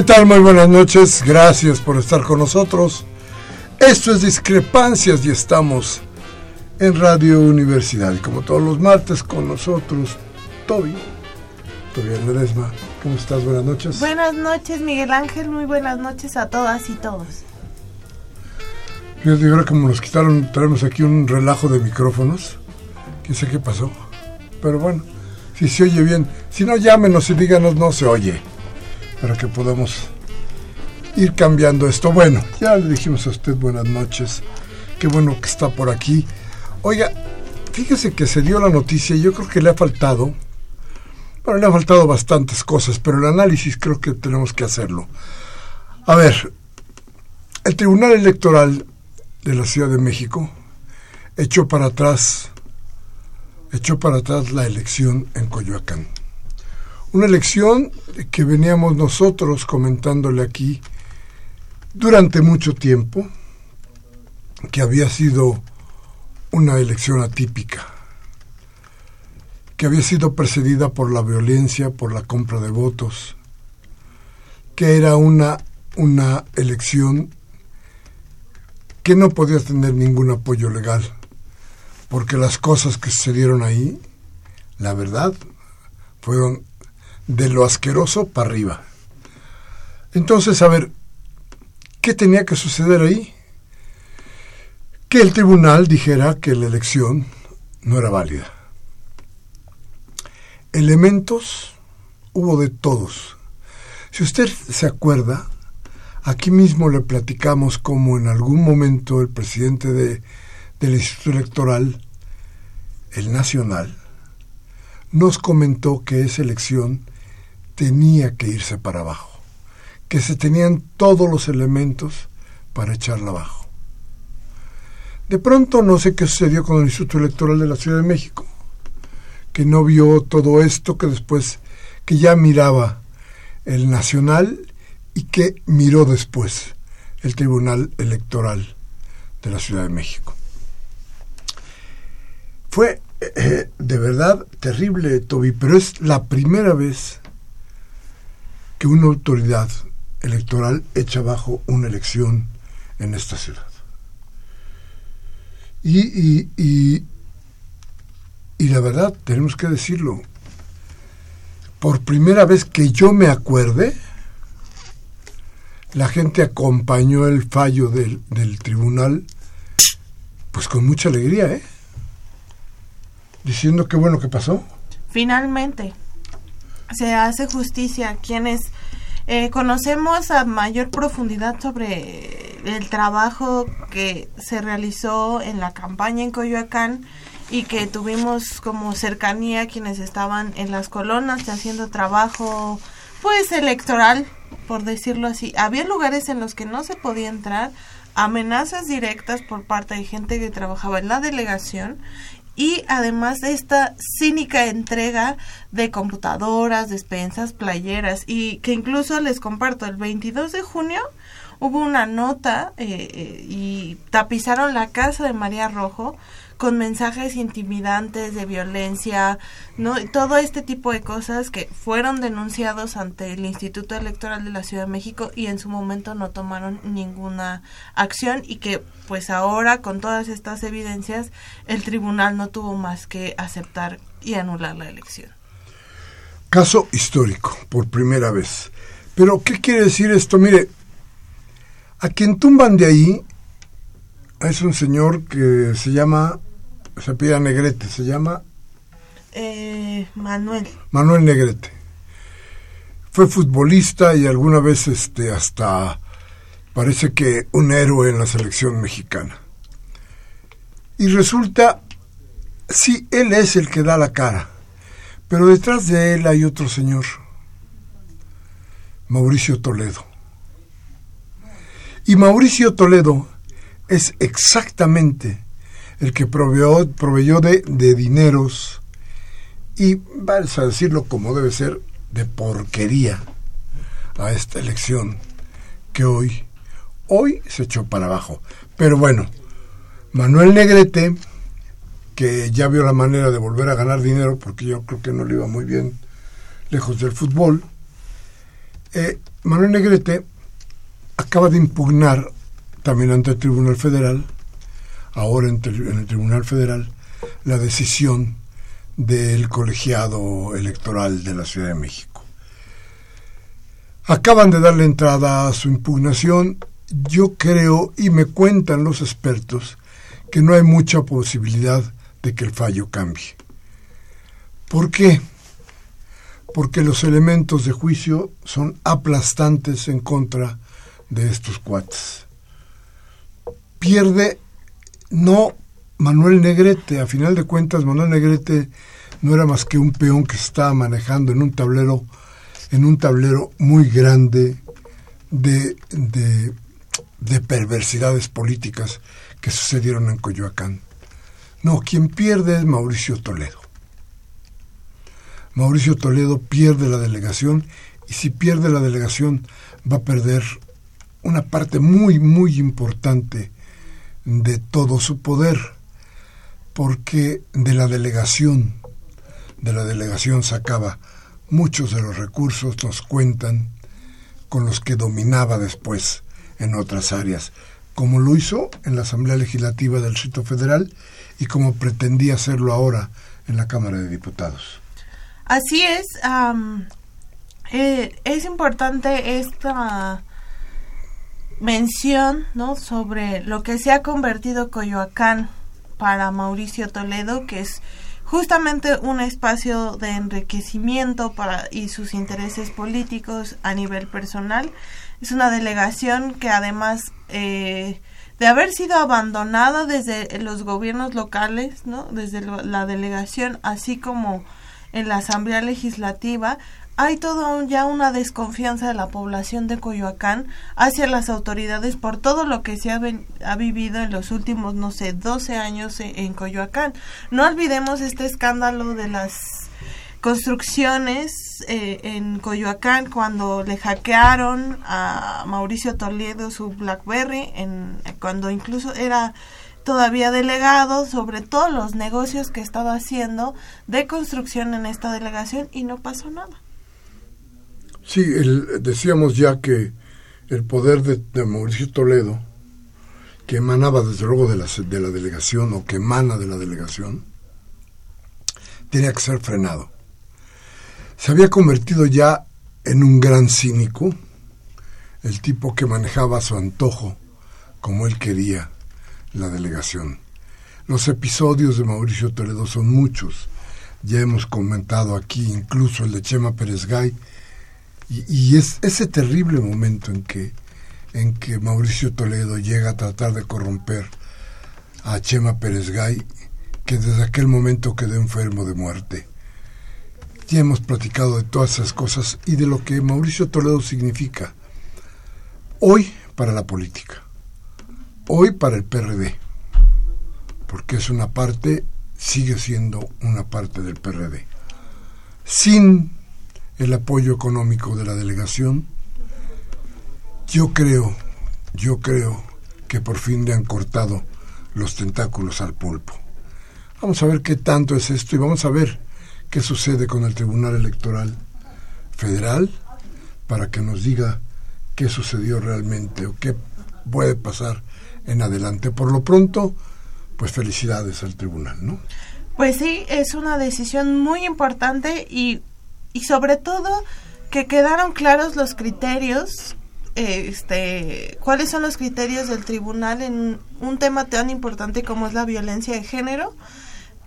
¿Qué tal? Muy buenas noches. Gracias por estar con nosotros. Esto es Discrepancias y estamos en Radio Universidad. Y como todos los martes con nosotros, Toby. Toby Ledesma. ¿Cómo estás? Buenas noches. Buenas noches, Miguel Ángel. Muy buenas noches a todas y todos. Fíjate, ahora como nos quitaron, tenemos aquí un relajo de micrófonos. Quién sé qué pasó. Pero bueno, si se oye bien. Si no, llámenos y díganos no se oye para que podamos ir cambiando esto. Bueno, ya le dijimos a usted buenas noches. Qué bueno que está por aquí. Oiga, fíjese que se dio la noticia y yo creo que le ha faltado, bueno, le ha faltado bastantes cosas, pero el análisis creo que tenemos que hacerlo. A ver, el Tribunal Electoral de la Ciudad de México echó para atrás, echó para atrás la elección en Coyoacán. Una elección que veníamos nosotros comentándole aquí durante mucho tiempo, que había sido una elección atípica, que había sido precedida por la violencia, por la compra de votos, que era una, una elección que no podía tener ningún apoyo legal, porque las cosas que sucedieron ahí, la verdad, fueron de lo asqueroso para arriba. Entonces, a ver, ¿qué tenía que suceder ahí? Que el tribunal dijera que la elección no era válida. Elementos hubo de todos. Si usted se acuerda, aquí mismo le platicamos cómo en algún momento el presidente de, del Instituto Electoral, el Nacional, nos comentó que esa elección tenía que irse para abajo, que se tenían todos los elementos para echarla abajo. De pronto no sé qué sucedió con el Instituto Electoral de la Ciudad de México, que no vio todo esto, que después, que ya miraba el Nacional y que miró después el Tribunal Electoral de la Ciudad de México. Fue eh, de verdad terrible, Toby, pero es la primera vez que una autoridad electoral echa abajo una elección en esta ciudad. Y, y, y, la verdad, tenemos que decirlo, por primera vez que yo me acuerde, la gente acompañó el fallo del, del tribunal, pues con mucha alegría, ¿eh? Diciendo qué bueno que pasó. Finalmente se hace justicia. Quienes eh, conocemos a mayor profundidad sobre el trabajo que se realizó en la campaña en Coyoacán y que tuvimos como cercanía quienes estaban en las colonas haciendo trabajo pues electoral por decirlo así había lugares en los que no se podía entrar amenazas directas por parte de gente que trabajaba en la delegación y además de esta cínica entrega de computadoras, despensas, playeras y que incluso les comparto, el 22 de junio hubo una nota eh, eh, y tapizaron la casa de María Rojo con mensajes intimidantes de violencia, ¿no? Todo este tipo de cosas que fueron denunciados ante el Instituto Electoral de la Ciudad de México y en su momento no tomaron ninguna acción y que pues ahora con todas estas evidencias el tribunal no tuvo más que aceptar y anular la elección. Caso histórico, por primera vez. Pero, ¿qué quiere decir esto? Mire, a quien tumban de ahí es un señor que se llama se pide Negrete, se llama eh, Manuel. Manuel Negrete. Fue futbolista y alguna vez este hasta parece que un héroe en la selección mexicana. Y resulta, sí, él es el que da la cara, pero detrás de él hay otro señor, Mauricio Toledo. Y Mauricio Toledo es exactamente el que proveyó, proveyó de, de dineros y, vamos a decirlo como debe ser, de porquería a esta elección que hoy, hoy se echó para abajo. Pero bueno, Manuel Negrete, que ya vio la manera de volver a ganar dinero, porque yo creo que no le iba muy bien lejos del fútbol, eh, Manuel Negrete acaba de impugnar también ante el Tribunal Federal, ahora en, el Tribunal Federal, la decisión del colegiado electoral de la Ciudad de México. Acaban de darle entrada a su impugnación. Yo creo, y me cuentan los expertos, que no hay mucha posibilidad de que el fallo cambie. ¿Por qué? Porque los elementos de juicio son aplastantes en contra de estos cuates. Pierde no Manuel Negrete, a final de cuentas Manuel Negrete no era más que un peón que estaba manejando en un tablero, en un tablero muy grande de, de, de perversidades políticas que sucedieron en Coyoacán. No, quien pierde es Mauricio Toledo. Mauricio Toledo pierde la delegación y si pierde la delegación va a perder una parte muy, muy importante de todo su poder, porque de la delegación, de la delegación sacaba muchos de los recursos, nos cuentan, con los que dominaba después en otras áreas como lo hizo en la Asamblea Legislativa del Distrito Federal y como pretendía hacerlo ahora en la Cámara de Diputados. Así es. Eh, es importante esta mención ¿no? sobre lo que se ha convertido Coyoacán para Mauricio Toledo, que es justamente un espacio de enriquecimiento para y sus intereses políticos a nivel personal es una delegación que además eh, de haber sido abandonada desde los gobiernos locales, ¿no? desde la delegación, así como en la Asamblea Legislativa, hay todo ya una desconfianza de la población de Coyoacán hacia las autoridades por todo lo que se ha, ha vivido en los últimos, no sé, 12 años en, en Coyoacán. No olvidemos este escándalo de las construcciones eh, en Coyoacán cuando le hackearon a Mauricio Toledo su BlackBerry, en, cuando incluso era todavía delegado sobre todos los negocios que estaba haciendo de construcción en esta delegación y no pasó nada. Sí, decíamos ya que el poder de, Mauricio Toledo, que emanaba desde luego de la, de la delegación o que emana de la delegación, tenía que ser frenado se había convertido ya en un gran cínico, el tipo que manejaba a su antojo, como él quería, la delegación. Los episodios de Mauricio Toledo son muchos. Ya hemos comentado aquí incluso el de Chema Pérez Gay. Y, es ese terrible momento en que, en que Mauricio Toledo llega a tratar de corromper a Chema Pérez Gay, que desde aquel momento quedó enfermo de muerte. Ya hemos platicado de todas esas cosas y de lo que Mauricio Toledo significa hoy para la política, hoy para el PRD, porque es una parte, sigue siendo una parte del PRD. Sin el apoyo económico de la delegación, yo creo, yo creo que por fin le han cortado los tentáculos al pulpo. Vamos a ver qué tanto es esto y vamos a ver qué sucede con el Tribunal Electoral Federal para que nos diga qué sucedió realmente o qué puede pasar en adelante. Por lo pronto, pues felicidades al tribunal, ¿no? Pues sí, es una decisión muy importante y, y sobre todo que quedaron claros los criterios, este, cuáles son los criterios del tribunal en un tema tan importante como es la violencia de género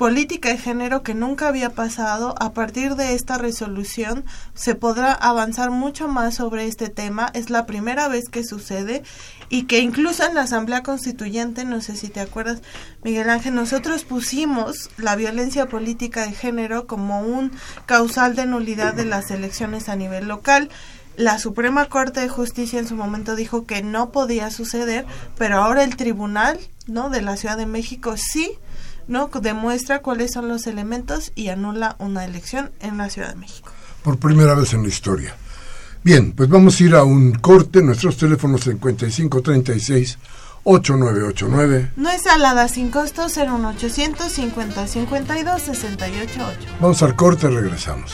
política de género que nunca había pasado. A partir de esta resolución se podrá avanzar mucho más sobre este tema. Es la primera vez que sucede y que incluso en la Asamblea Constituyente, no sé si te acuerdas, Miguel Ángel, nosotros pusimos la violencia política de género como un causal de nulidad de las elecciones a nivel local. La Suprema Corte de Justicia en su momento dijo que no podía suceder, pero ahora el Tribunal, ¿no? de la Ciudad de México sí no demuestra cuáles son los elementos y anula una elección en la Ciudad de México. Por primera vez en la historia. Bien, pues vamos a ir a un corte. Nuestros teléfonos 5536 8989. No es salada sin costo 01800 50 52 688. Vamos al corte, regresamos.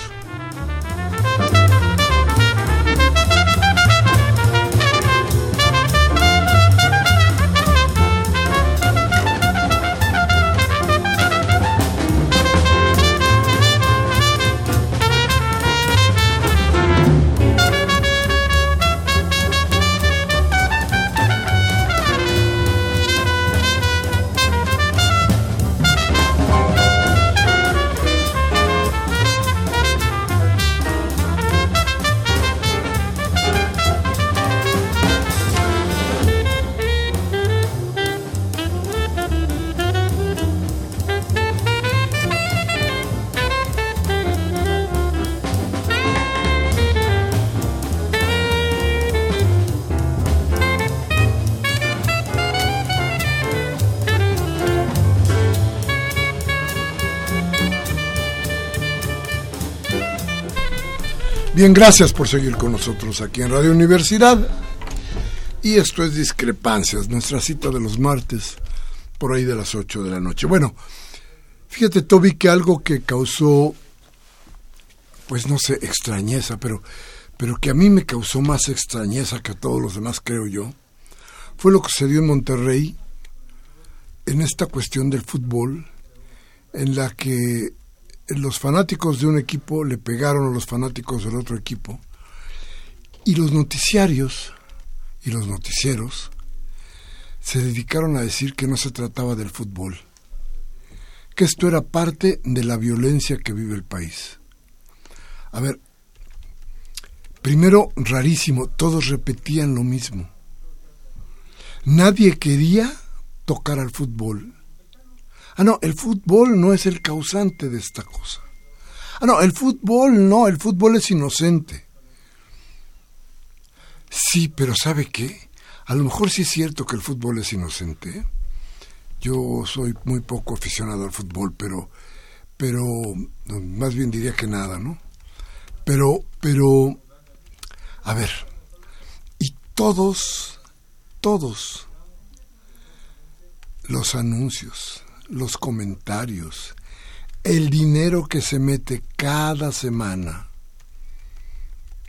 Bien, gracias por seguir con nosotros aquí en Radio Universidad. Y esto es Discrepancias, nuestra cita de los martes, por ahí de las 8 de la noche. Bueno, fíjate, Toby, que algo que causó, pues no sé, extrañeza, pero, pero que a mí me causó más extrañeza que a todos los demás, creo yo, fue lo que se dio en Monterrey en esta cuestión del fútbol, en la que los fanáticos de un equipo le pegaron a los fanáticos del otro equipo y los noticiarios y los noticieros se dedicaron a decir que no se trataba del fútbol, que esto era parte de la violencia que vive el país. A ver, primero, rarísimo, todos repetían lo mismo. Nadie quería tocar al fútbol Ah, no, el fútbol no es el causante de esta cosa. Ah, no, el fútbol no, el fútbol es inocente. Sí, pero ¿sabe qué? A lo mejor sí es cierto que el fútbol es inocente. Yo soy muy poco aficionado al fútbol, pero, pero, más bien diría que nada, ¿no? Pero, pero, a ver, y todos, todos los anuncios, los comentarios, el dinero que se mete cada semana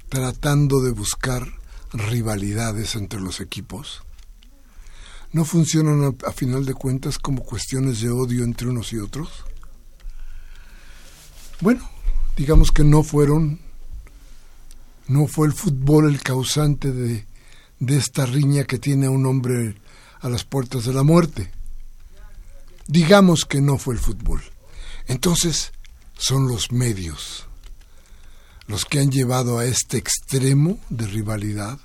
tratando de buscar rivalidades entre los equipos, no funcionan a, final de cuentas como cuestiones de odio entre unos y otros. Bueno, digamos que no fueron, no fue el fútbol el causante de, de esta riña que tiene a un hombre a las puertas de la muerte digamos que no fue el fútbol. Entonces son los medios los que han llevado a este extremo de rivalidad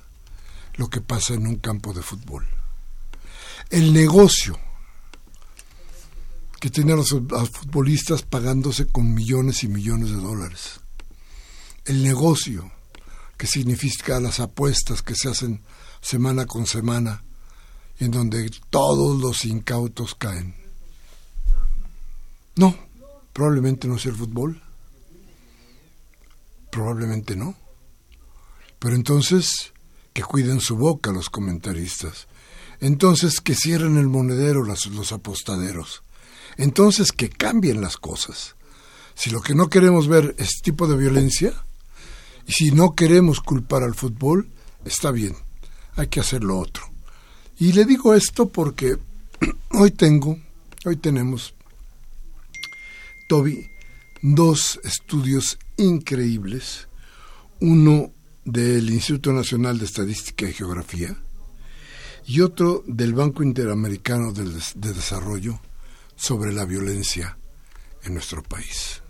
lo que pasa en un campo de fútbol. El negocio que tienen los, los futbolistas pagándose con millones y millones de dólares. El negocio que significa las apuestas que se hacen semana con semana, en donde todos los incautos caen. No, probablemente no sea el fútbol. Probablemente no. Pero entonces, que cuiden su boca los comentaristas. Entonces, que cierren el monedero los, los apostaderos. Entonces, que cambien las cosas. Si lo que no queremos ver es tipo de violencia, y si no queremos culpar al fútbol, está bien, hay que hacer lo otro. Y le digo esto porque hoy tengo, hoy tenemos Toby dos estudios increíbles, uno del Instituto Nacional de Estadística y Geografía y otro del Banco Interamericano de, Desarrollo sobre la violencia en nuestro país.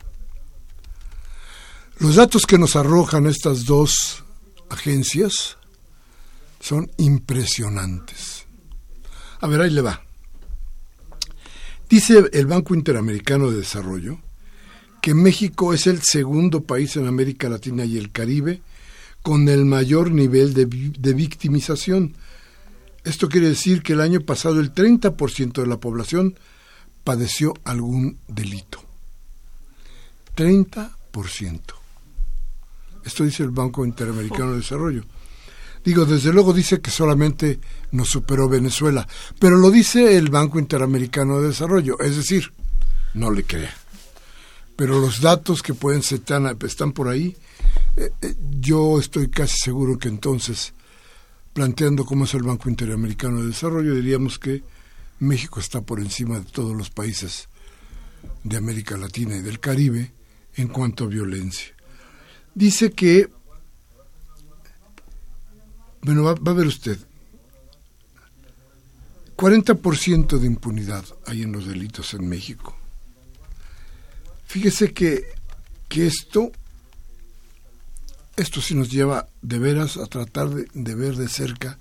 Los datos que nos arrojan estas dos agencias son impresionantes. A ver, ahí le va. Dice el Banco Interamericano de Desarrollo que México es el segundo país en América Latina y el Caribe con el mayor nivel de, de victimización. Esto quiere decir que el año pasado el 30% de la población padeció algún delito. 30%. Esto dice el Banco Interamericano de Desarrollo. Digo, desde luego dice que solamente nos superó Venezuela, pero lo dice el Banco Interamericano de Desarrollo, es decir, no le crea. Pero los datos que pueden ser están por ahí, eh, eh, yo estoy casi seguro que entonces, planteando cómo es el Banco Interamericano de Desarrollo, diríamos que México está por encima de todos los países de América Latina y del Caribe en cuanto a violencia. Dice que bueno, va, a ver usted, 40% de impunidad hay en los delitos en México. Fíjese que, que esto, esto sí nos lleva de veras a tratar de, de ver de cerca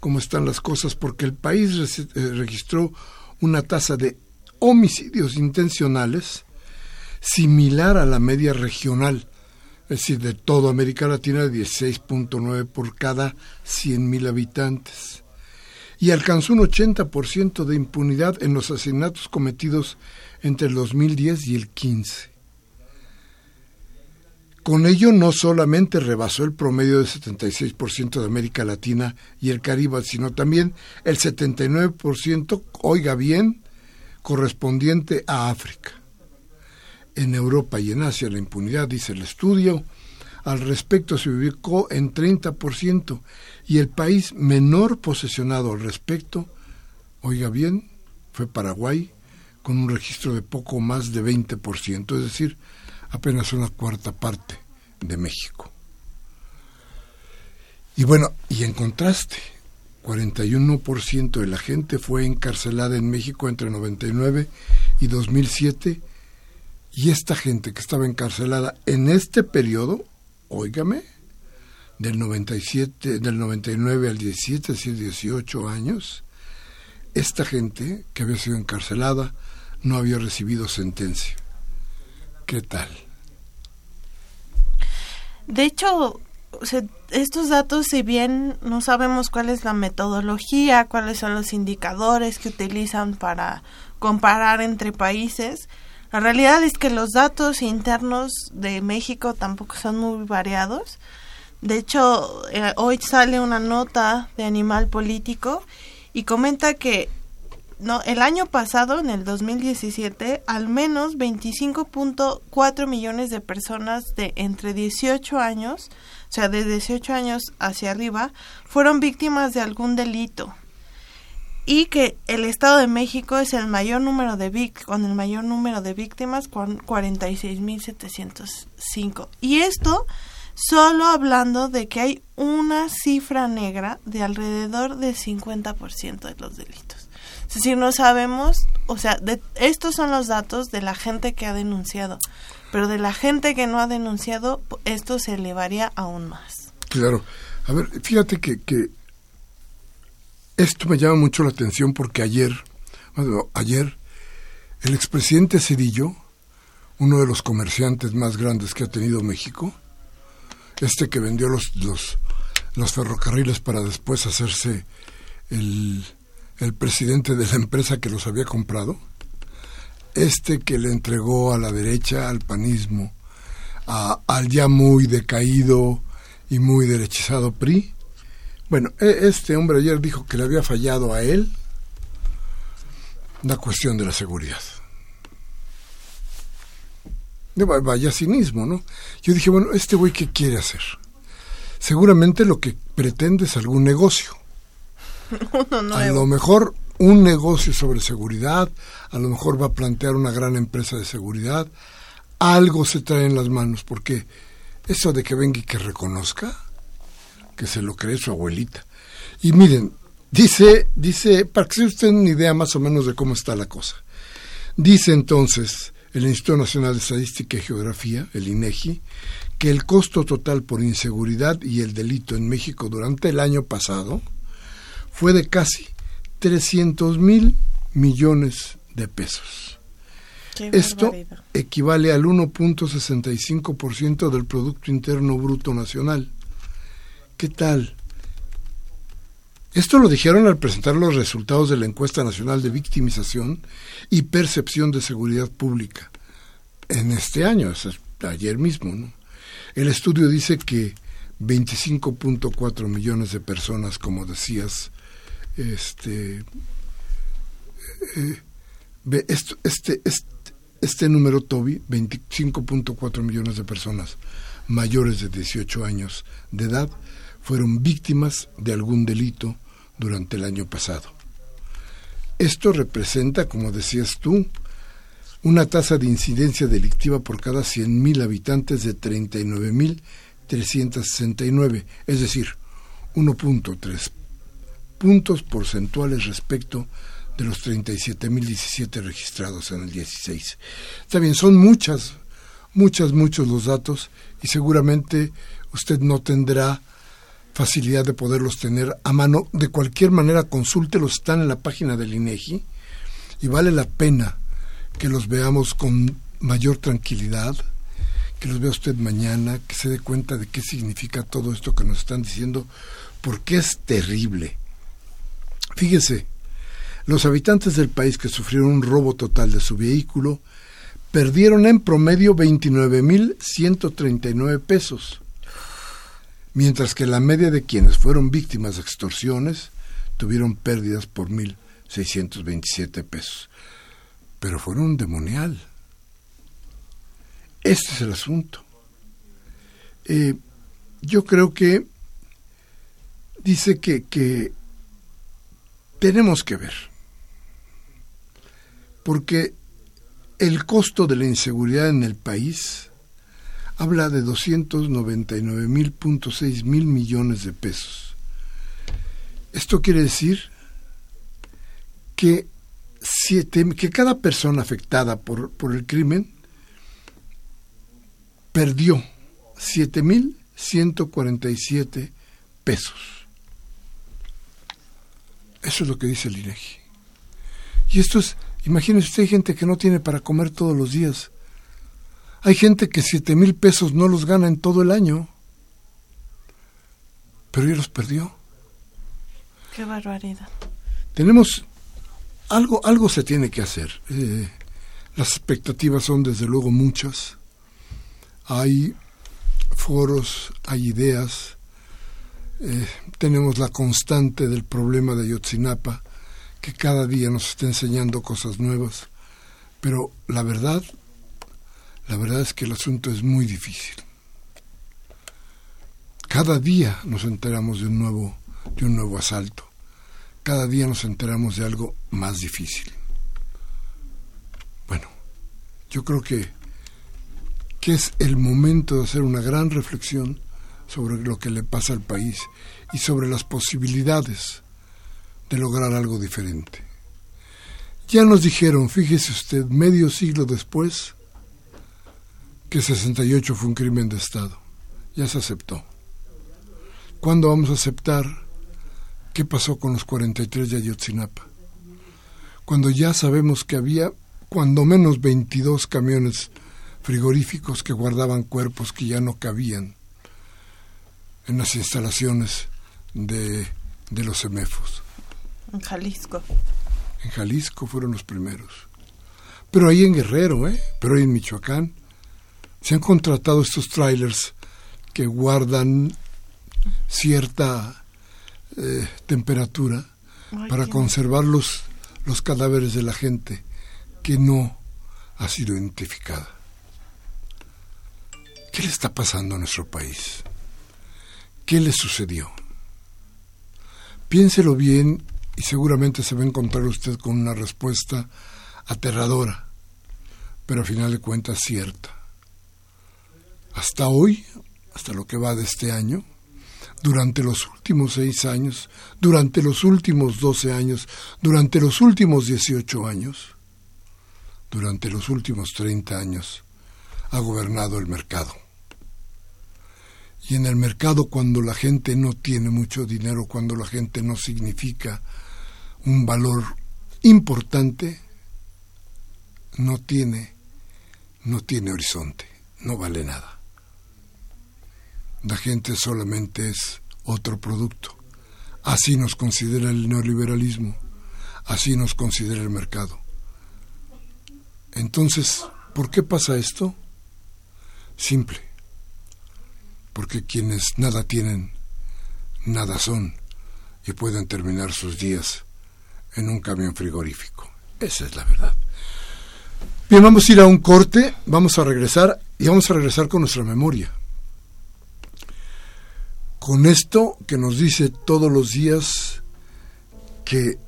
cómo están las cosas, porque el país eh, registró una tasa de homicidios intencionales similar a la media regional es decir, de toda América Latina, 16.9 por cada 100.000 habitantes. Y alcanzó un 80% de impunidad en los asesinatos cometidos entre el 2010 y el 15. Con ello no solamente rebasó el promedio del 76% de América Latina y el Caribe, sino también el 79%, oiga bien, correspondiente a África en Europa y en Asia la impunidad, dice el estudio, al respecto se ubicó en 30% y el país menor posesionado al respecto, oiga bien, fue Paraguay, con un registro de poco más de 20%, es decir, apenas una cuarta parte de México. Y bueno, y en contraste, 41% de la gente fue encarcelada en México entre 99 y 2007 y esta gente que estaba encarcelada en este periodo, óigame, del 97, del 99 al 17, es decir, 18 años, esta gente que había sido encarcelada no había recibido sentencia. ¿Qué tal? De hecho, estos datos, si bien no sabemos cuál es la metodología, cuáles son los indicadores que utilizan para comparar entre países, la realidad es que los datos internos de México tampoco son muy variados. De hecho, eh, hoy sale una nota de Animal Político y comenta que no, el año pasado, en el 2017, al menos 25.4 millones de personas de entre 18 años, o sea, de 18 años hacia arriba, fueron víctimas de algún delito y que el Estado de México es el mayor número de con el mayor número de víctimas, con 46.705. Y esto solo hablando de que hay una cifra negra de alrededor del 50% de los delitos. Es decir, no sabemos, o sea, de, estos son los datos de la gente que ha denunciado, pero de la gente que no ha denunciado, esto se elevaría aún más. Claro. A ver, fíjate que, que esto me llama mucho la atención porque ayer, ayer, el expresidente Cedillo, uno de los comerciantes más grandes que ha tenido México, este que vendió los, los, los ferrocarriles para después hacerse el, el presidente de la empresa que los había comprado, este que le entregó a la derecha, al panismo, a, al ya muy decaído y muy derechizado PRI, bueno, e, este hombre ayer dijo que le había fallado a él la cuestión de la seguridad. Vaya cinismo, ¿no? Yo dije, bueno, este güey, ¿qué quiere hacer? Seguramente lo que pretende es algún negocio. a lo mejor un negocio sobre seguridad, a lo mejor va a plantear una gran empresa de seguridad, algo se trae en las manos, porque eso de que venga y que reconozca, que se lo cree su abuelita. Y miren, dice, dice, para que se usted una idea más o menos de cómo está la cosa. Dice entonces el Instituto Nacional de Estadística y Geografía, el INEGI, que el costo total por inseguridad y el delito en México durante el año pasado fue de casi 300 mil millones de pesos. Esto equivale al 1.65% del Producto Interno Bruto Nacional. ¿Qué tal? Esto lo dijeron al presentar los resultados de la encuesta nacional de victimización y percepción de seguridad pública en este año, ayer mismo. El estudio dice que 25.4 millones de personas, como decías, este, eh, este, este, este, número, Toby, 25.4 millones de personas mayores de 18 años de edad, fueron víctimas de algún delito durante el año pasado. Esto representa, como decías tú, una tasa de incidencia delictiva por cada 100.000 habitantes de 39.369, es decir, 1.3 puntos porcentuales respecto de los 37.017 registrados en el 16. Está bien, son muchas, muchas, muchos los datos y seguramente usted no tendrá facilidad de poderlos tener a mano. De cualquier manera, consúltelos, están en la página del INEGI y vale la pena que los veamos con mayor tranquilidad, que los vea usted mañana, que se dé cuenta de qué significa todo esto que nos están diciendo, porque es terrible. Fíjese, los habitantes del país que sufrieron un robo total de su vehículo perdieron en promedio 29.139 pesos mientras que la media de quienes fueron víctimas de extorsiones tuvieron pérdidas por 1.627 pesos. Pero fueron demonial. Este es el asunto. Eh, yo creo que dice que, que tenemos que ver, porque el costo de la inseguridad en el país habla de 299.6 mil millones de pesos. Esto quiere decir que, siete, que cada persona afectada por, por el crimen perdió 7.147 pesos. Eso es lo que dice el INEGI. Y esto es, imagínese usted, hay gente que no tiene para comer todos los días hay gente que siete mil pesos no los gana en todo el año, pero ya los perdió. Qué barbaridad. Tenemos algo, algo se tiene que hacer. Eh, las expectativas son desde luego muchas. Hay foros, hay ideas. Eh, tenemos la constante del problema de Ayotzinapa, que cada día nos está enseñando cosas nuevas. Pero la verdad la verdad es que el asunto es muy difícil. Cada día nos enteramos de un nuevo, de un nuevo asalto. Cada día nos enteramos de algo más difícil. Bueno, yo creo que, que es el momento de hacer una gran reflexión sobre lo que le pasa al país y sobre las posibilidades de lograr algo diferente. Ya nos dijeron, fíjese usted, medio siglo después, que 68 fue un crimen de Estado. Ya se aceptó. ¿Cuándo vamos a aceptar qué pasó con los 43 de Ayotzinapa? Cuando ya sabemos que había cuando menos 22 camiones frigoríficos que guardaban cuerpos que ya no cabían en las instalaciones de, de los semefos. En Jalisco. En Jalisco fueron los primeros. Pero ahí en Guerrero, ¿eh? Pero ahí en Michoacán se han contratado estos trailers que guardan cierta eh, temperatura para conservar los, los cadáveres de la gente que no ha sido identificada. ¿Qué le está pasando a nuestro país? ¿Qué le sucedió? Piénselo bien y seguramente se va a encontrar usted con una respuesta aterradora, pero a final de cuentas cierta hasta hoy, hasta lo que va de este año, durante los últimos seis años, durante los últimos doce años, durante los últimos dieciocho años, durante los últimos 30 años ha gobernado el mercado. Y en el mercado cuando la gente no tiene mucho dinero, cuando la gente no significa un valor importante, no tiene no tiene horizonte, no vale nada. La gente solamente es otro producto. Así nos considera el neoliberalismo, así nos considera el mercado. Entonces, ¿por qué pasa esto? Simple. Porque quienes nada tienen, nada son y pueden terminar sus días en un camión frigorífico. Esa es la verdad. Bien, vamos a ir a un corte, vamos a regresar y vamos a regresar con nuestra memoria. Con esto que nos dice todos los días que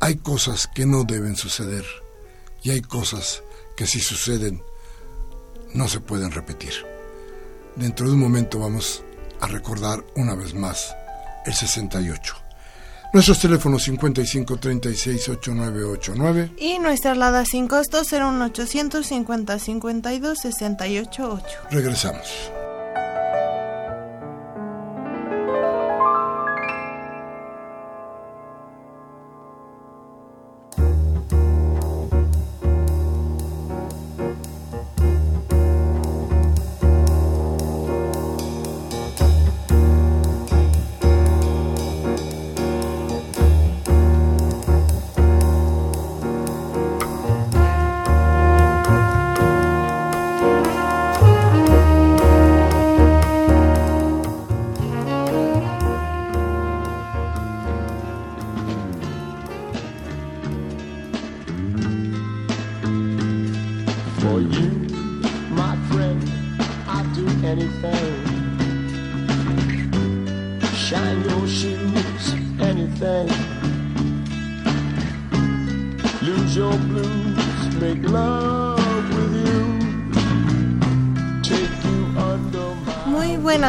hay cosas que no deben suceder y hay cosas que si suceden no se pueden repetir. Dentro de un momento vamos a recordar una vez más el 68. Nuestros teléfonos 55 36 8989 y nuestra alada sin costo 01800 50 52 688. Regresamos.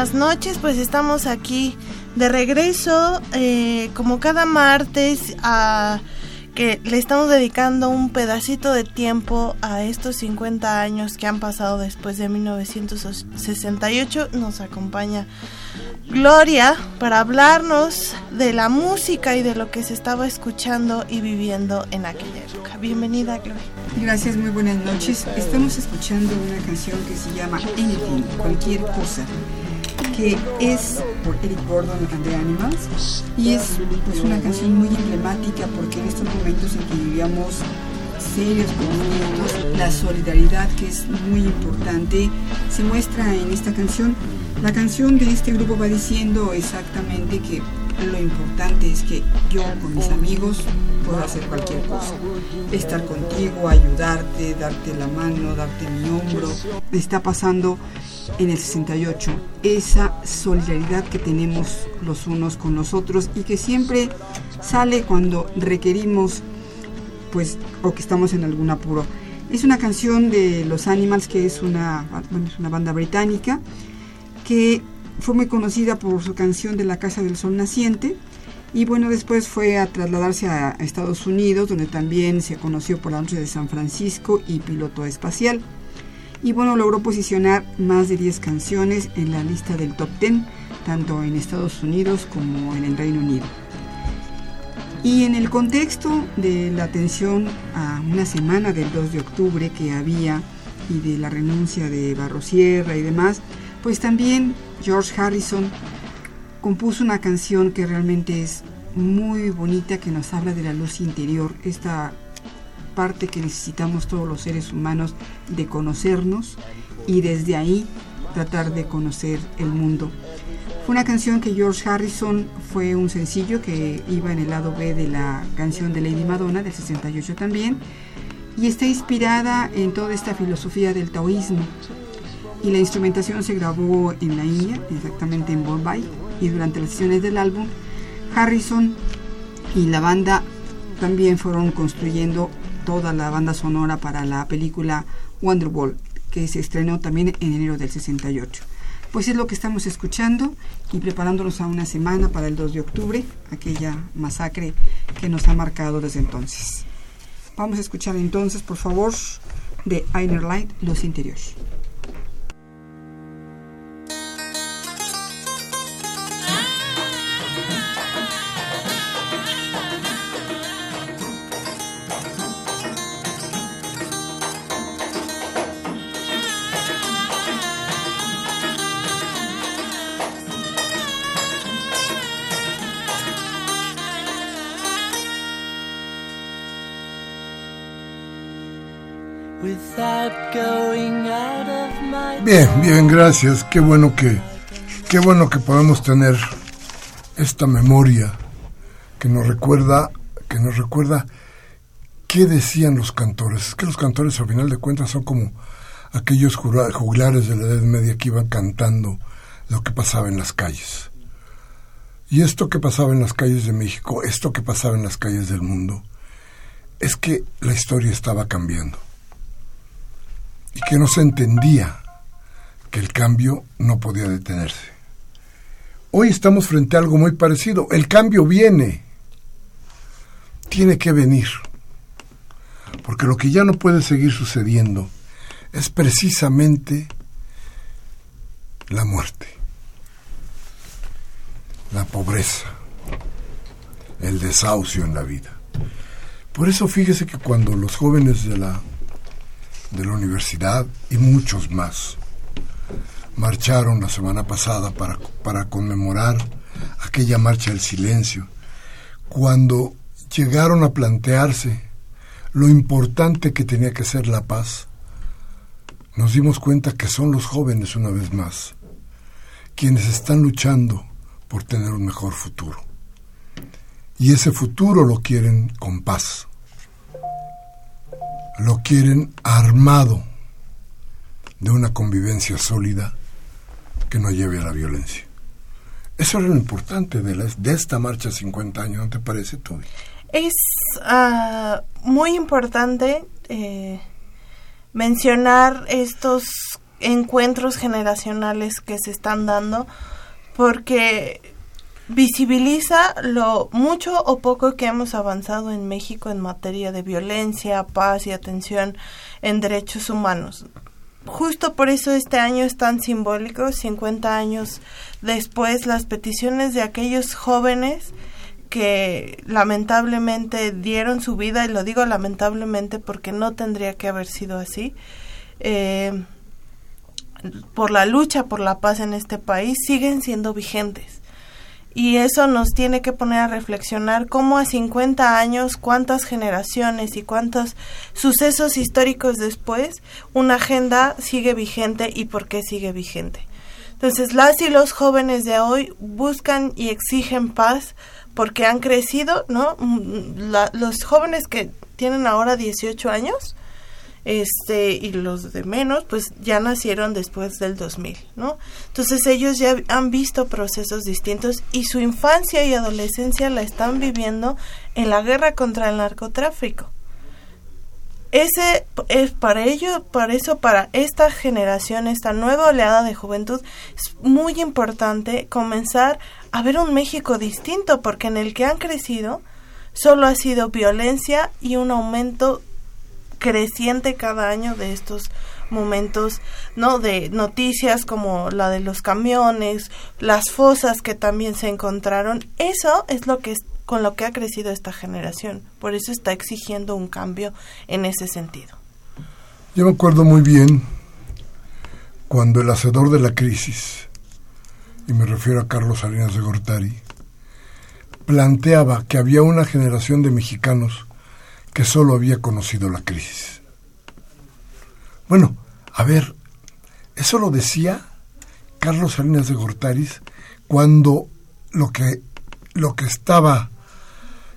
Noches, pues estamos aquí de regreso, eh, como cada martes, a que le estamos dedicando un pedacito de tiempo a estos 50 años que han pasado después de 1968. Nos acompaña Gloria para hablarnos de la música y de lo que se estaba escuchando y viviendo en aquella época. Bienvenida, Gloria. Gracias, muy buenas noches. Estamos escuchando una canción que se llama Anything, cualquier cosa es por Eric Gordon and the Animals y es pues, una canción muy emblemática porque en estos momentos en que vivíamos serios conflictos, la solidaridad que es muy importante se muestra en esta canción. La canción de este grupo va diciendo exactamente que lo importante es que yo con mis amigos puedo hacer cualquier cosa. Estar contigo, ayudarte, darte la mano, darte mi hombro. Está pasando en el 68, esa solidaridad que tenemos los unos con los otros y que siempre sale cuando requerimos, pues, o que estamos en algún apuro. Es una canción de Los Animals, que es una, es una banda británica, que fue muy conocida por su canción de La Casa del Sol Naciente, y bueno, después fue a trasladarse a Estados Unidos, donde también se conoció por la noche de San Francisco y piloto espacial y bueno, logró posicionar más de 10 canciones en la lista del top 10, tanto en Estados Unidos como en el Reino Unido. Y en el contexto de la atención a una semana del 2 de octubre que había y de la renuncia de Barrosierra y demás, pues también George Harrison compuso una canción que realmente es muy bonita, que nos habla de la luz interior, esta parte que necesitamos todos los seres humanos de conocernos y desde ahí tratar de conocer el mundo. Fue una canción que George Harrison fue un sencillo que iba en el lado B de la canción de Lady Madonna del 68 también y está inspirada en toda esta filosofía del taoísmo. Y la instrumentación se grabó en la India, exactamente en Bombay, y durante las sesiones del álbum, Harrison y la banda también fueron construyendo toda la banda sonora para la película Wonderwall, que se estrenó también en enero del 68. Pues es lo que estamos escuchando y preparándonos a una semana para el 2 de octubre, aquella masacre que nos ha marcado desde entonces. Vamos a escuchar entonces, por favor, de Inner Light, Los Interiores. Bien, gracias. Qué bueno que, qué bueno que podemos tener esta memoria que nos recuerda, que nos recuerda qué decían los cantores. Es que los cantores, al final de cuentas, son como aquellos juglares de la Edad Media que iban cantando lo que pasaba en las calles. Y esto que pasaba en las calles de México, esto que pasaba en las calles del mundo, es que la historia estaba cambiando y que no se entendía que el cambio no podía detenerse. Hoy estamos frente a algo muy parecido. El cambio viene, tiene que venir, porque lo que ya no puede seguir sucediendo es precisamente la muerte, la pobreza, el desahucio en la vida. Por eso fíjese que cuando los jóvenes de la de la universidad y muchos más. Marcharon la semana pasada para, para conmemorar aquella marcha del silencio, cuando llegaron a plantearse lo importante que tenía que ser la paz, nos dimos cuenta que son los jóvenes una vez más quienes están luchando por tener un mejor futuro. Y ese futuro lo quieren con paz lo quieren armado de una convivencia sólida que no lleve a la violencia. Eso es lo importante de, de esta marcha 50 años, ¿no te parece, Toby? Es ah, muy importante eh, mencionar estos encuentros generacionales que se están dando porque visibiliza lo mucho o poco que hemos avanzado en México en materia de violencia, paz y atención en derechos humanos. Justo por eso este año es tan simbólico, 50 años después, las peticiones de aquellos jóvenes que lamentablemente dieron su vida, y lo digo lamentablemente porque no tendría que haber sido así, eh, por la lucha por la paz en este país, siguen siendo vigentes y eso nos tiene que poner a reflexionar cómo a 50 años, cuántas generaciones y cuántos sucesos históricos después una agenda sigue vigente y por qué sigue vigente. Entonces, las y los jóvenes de hoy buscan y exigen paz porque han crecido, ¿no? Mm, los jóvenes que tienen ahora 18 años, este y los de menos pues ya nacieron después del 2000, ¿no? Entonces ellos ya han visto procesos distintos y su infancia y adolescencia la están viviendo en la guerra contra el narcotráfico. Ese es para ello, para eso, para esta generación, esta nueva oleada de juventud, es muy importante comenzar a ver un México distinto, porque en el que han crecido solo ha sido violencia y un aumento creciente cada año de estos momentos, ¿no? De noticias como la de los camiones, las fosas que también se encontraron. Eso es lo que es, con lo que ha crecido esta generación. Por eso está exigiendo un cambio en ese sentido. Yo me acuerdo muy bien cuando el hacedor de la crisis, y me refiero a Carlos Salinas de Gortari, planteaba que había una generación de mexicanos que solo había conocido la crisis. Bueno, a ver, eso lo decía Carlos Salinas de Gortaris cuando lo que, lo que estaba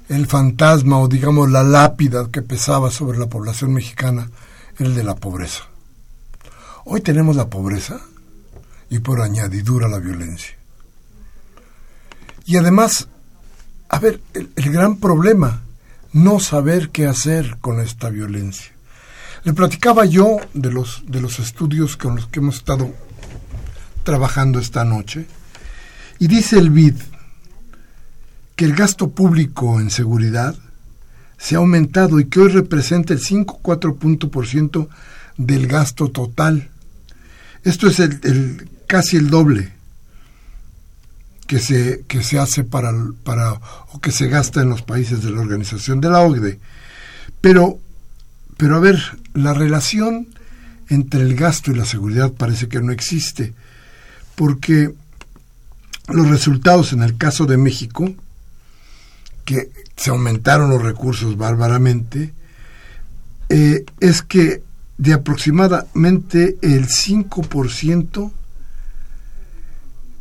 el fantasma o digamos la lápida que pesaba sobre la población mexicana era el de la pobreza. Hoy tenemos la pobreza y por añadidura la violencia. Y además, a ver, el, el gran problema no saber qué hacer con esta violencia. Le platicaba yo de los, de los estudios con los que hemos estado trabajando esta noche, y dice el BID que el gasto público en seguridad se ha aumentado y que hoy representa el 5,4% del gasto total. Esto es el, casi el doble que se, que se hace para, para o que se gasta en los países de la organización de la OCDE. Pero, pero a ver, la relación entre el gasto y la seguridad parece que no existe, porque los resultados en el caso de México, que se aumentaron los recursos bárbaramente, eh, es que de aproximadamente el 5%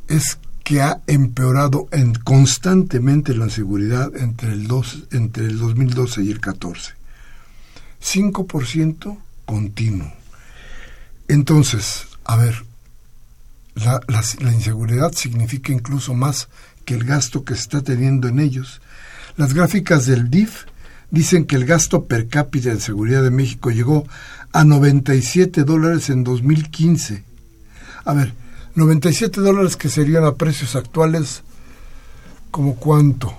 es que ha empeorado en, constantemente la inseguridad entre el, dos, entre el 2012 y el 14. 5% continuo. Entonces, a ver, la, la, inseguridad significa incluso más que el gasto que se está teniendo en ellos. Las gráficas del DIF dicen que el gasto per cápita en seguridad de México llegó a 97 dólares en 2015. A ver, 97 dólares que serían a precios actuales como cuánto.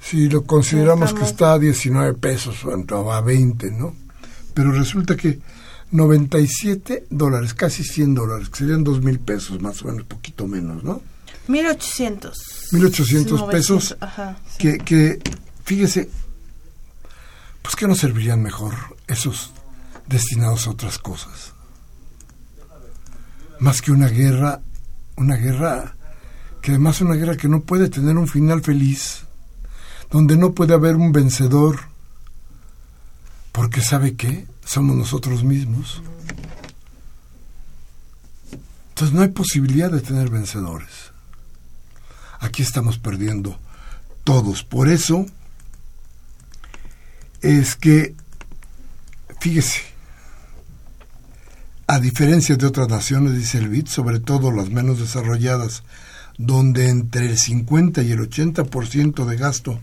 Si lo consideramos que está a 19 pesos o a 20, ¿no? Pero resulta que 97 dólares, casi 100 dólares, que serían 2 mil pesos más o menos, poquito menos, ¿no? 1800. 1800 pesos que, que, fíjese, pues que no servirían mejor esos destinados a otras cosas. Más que una guerra, una guerra que además es una guerra que no puede tener un final feliz, donde no puede haber un vencedor, porque ¿sabe qué? somos nosotros mismos. Entonces no hay posibilidad de tener vencedores. Aquí estamos perdiendo todos. Por eso es que, fíjese, a diferencia de otras naciones, dice el BIT, sobre todo las menos desarrolladas, donde entre el 50 y el 80% de gasto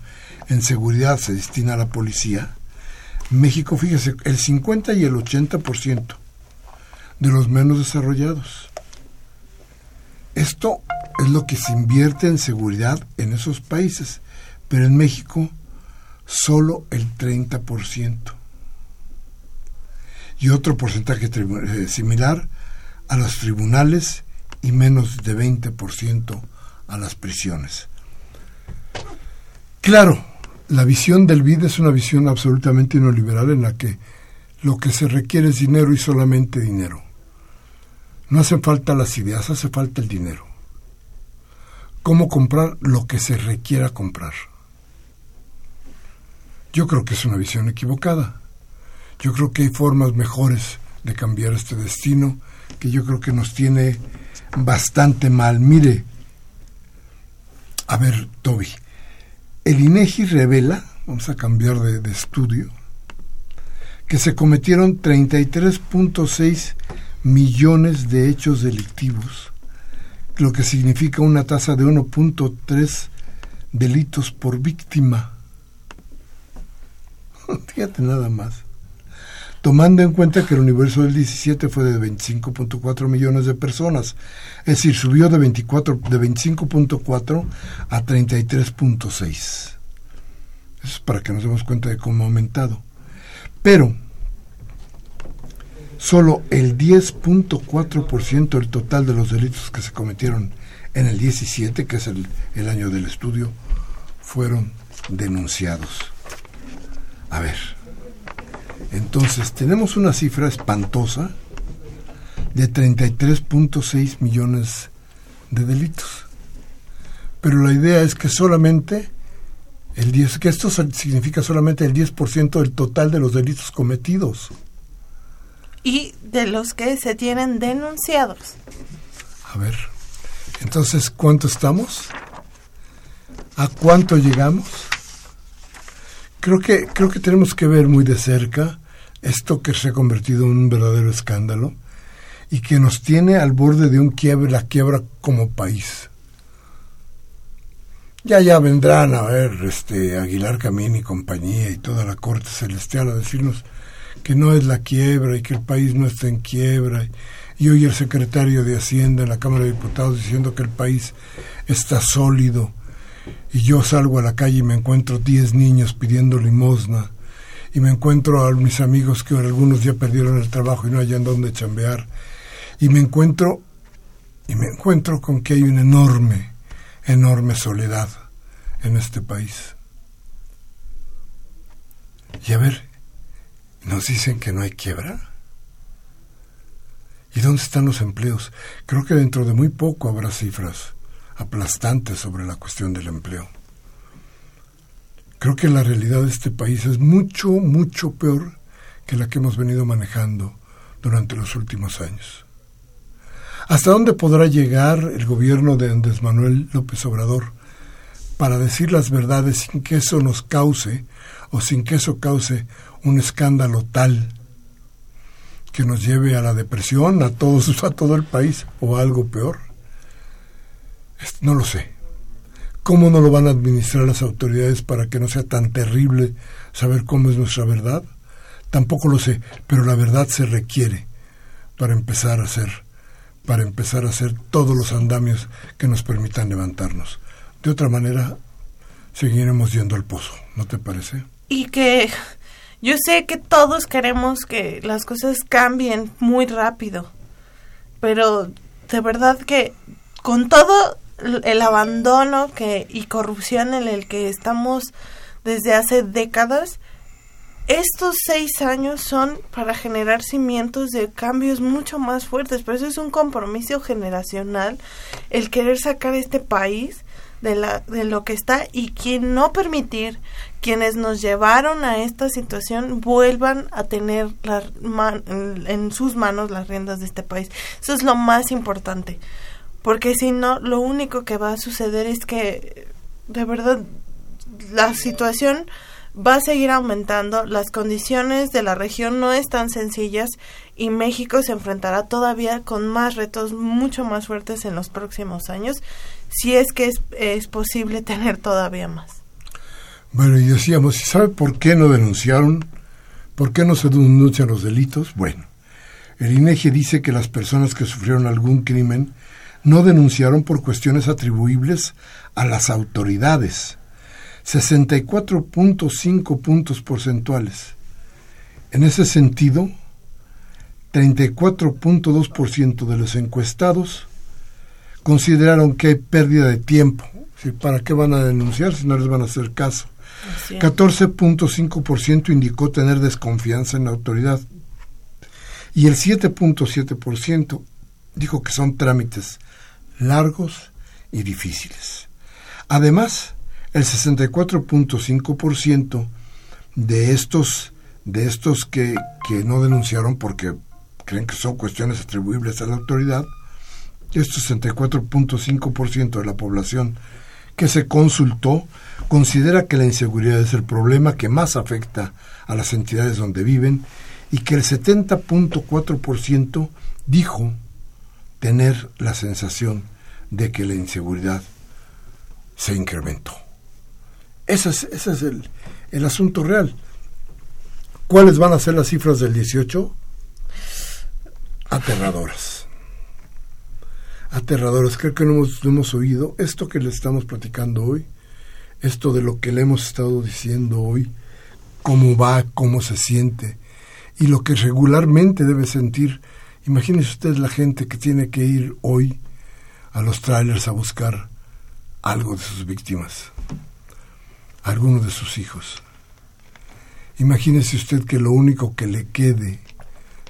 en seguridad se destina a la policía, México, fíjese, el 50 y el 80% de los menos desarrollados. Esto es lo que se invierte en seguridad en esos países, pero en México solo el 30%. Y otro porcentaje eh, similar a los tribunales y menos de 20% a las prisiones. Claro, la visión del BID es una visión absolutamente neoliberal en la que lo que se requiere es dinero y solamente dinero. No hacen falta las ideas, hace falta el dinero. ¿Cómo comprar lo que se requiera comprar? Yo creo que es una visión equivocada. Yo creo que hay formas mejores de cambiar este destino que yo creo que nos tiene bastante mal. Mire, a ver, Toby, el INEGI revela, vamos a cambiar de, estudio, que se cometieron 33.6 millones de hechos delictivos, lo que significa una tasa de 1.3 delitos por víctima. Fíjate nada más. Tomando en cuenta que el universo del 17 fue de 25.4 millones de personas, es decir, subió de, 24, de 25.4 a 33.6. Eso es para que nos demos cuenta de cómo ha aumentado. Pero solo el 10.4% del total de los delitos que se cometieron en el 17, que es el, el año del estudio, fueron denunciados. A ver, entonces tenemos una cifra espantosa de 33.6 millones de delitos. Pero la idea es que solamente el 10, que esto significa solamente el 10% del total de los delitos cometidos. Y de los que se tienen denunciados. A ver, entonces, ¿cuánto estamos? ¿A cuánto llegamos? Creo que, creo que tenemos que ver muy de cerca esto que se ha convertido en un verdadero escándalo y que nos tiene al borde de un quiebre, la quiebra como país. Ya ya vendrán a ver este Aguilar Camín y compañía y toda la corte celestial a decirnos que no es la quiebra y que el país no está en quiebra. Y hoy el secretario de Hacienda en la Cámara de Diputados diciendo que el país está sólido. Y yo salgo a la calle y me encuentro 10 niños pidiendo limosna y me encuentro a mis amigos que algunos ya perdieron el trabajo y no hayan dónde chambear y me encuentro y me encuentro con que hay una enorme, enorme soledad en este país. Y a ver, nos dicen que no hay quiebra. ¿Y dónde están los empleos? Creo que dentro de muy poco habrá cifras aplastantes sobre la cuestión del empleo. Creo que la realidad de este país es mucho, mucho peor que la que hemos venido manejando durante los últimos años. ¿Hasta dónde podrá llegar el gobierno de Andrés Manuel López Obrador para decir las verdades sin que eso nos cause o sin que eso cause un escándalo tal que nos lleve a la depresión, a todos, a todo el país o algo peor? No lo sé. ¿Cómo no lo van a administrar las autoridades para que no sea tan terrible saber cómo es nuestra verdad? Tampoco lo sé, pero la verdad se requiere para empezar a hacer para empezar a hacer todos los andamios que nos permitan levantarnos. De otra manera, seguiremos yendo al pozo, ¿no te parece? Y que yo sé que todos queremos que las cosas cambien muy rápido, pero de verdad que con todo el abandono que y corrupción en el que estamos desde hace décadas, estos seis años son para generar cimientos de cambios mucho más fuertes, pero eso es un compromiso generacional, el querer sacar este país de, la, de lo que está y quien no permitir quienes nos llevaron a esta situación vuelvan a tener la, en sus manos las riendas de este país. Eso es lo más importante, porque si no, lo único que va a suceder es que de verdad la situación va a seguir aumentando, las condiciones de la región no están sencillas y México se enfrentará todavía con más retos mucho más fuertes en los próximos años, si es que es, posible tener todavía más. Bueno, y decíamos, ¿sabe por qué no denunciaron? ¿Por qué no se denuncian los delitos? Bueno, el INEGI dice que las personas que sufrieron algún crimen no denunciaron por cuestiones atribuibles a las autoridades 64.5 puntos porcentuales. En ese sentido, 34.2% de los encuestados consideraron que hay pérdida de tiempo. ¿Para qué van a denunciar si no les van a hacer caso? 14.5% indicó tener desconfianza en la autoridad y el 7.7% dijo que son trámites largos y difíciles. Además, el 64.5% de estos, de estos que, que no denunciaron porque creen que son cuestiones atribuibles a la autoridad, este 64.5% de la población que se consultó considera que la inseguridad es el problema que más afecta a las entidades donde viven y que el 70.4% dijo tener la sensación de que la inseguridad se incrementó. Ese es, el asunto real. ¿Cuáles van a ser las cifras del 18? Aterradoras. Aterradoras. Creo que no hemos, no hemos oído esto que le estamos platicando hoy, esto de lo que le hemos estado diciendo hoy, cómo va, cómo se siente y lo que regularmente debe sentir. Imagínese usted la gente que tiene que ir hoy a los trailers a buscar algo de sus víctimas alguno de sus hijos. Imagínese usted que lo único que le quede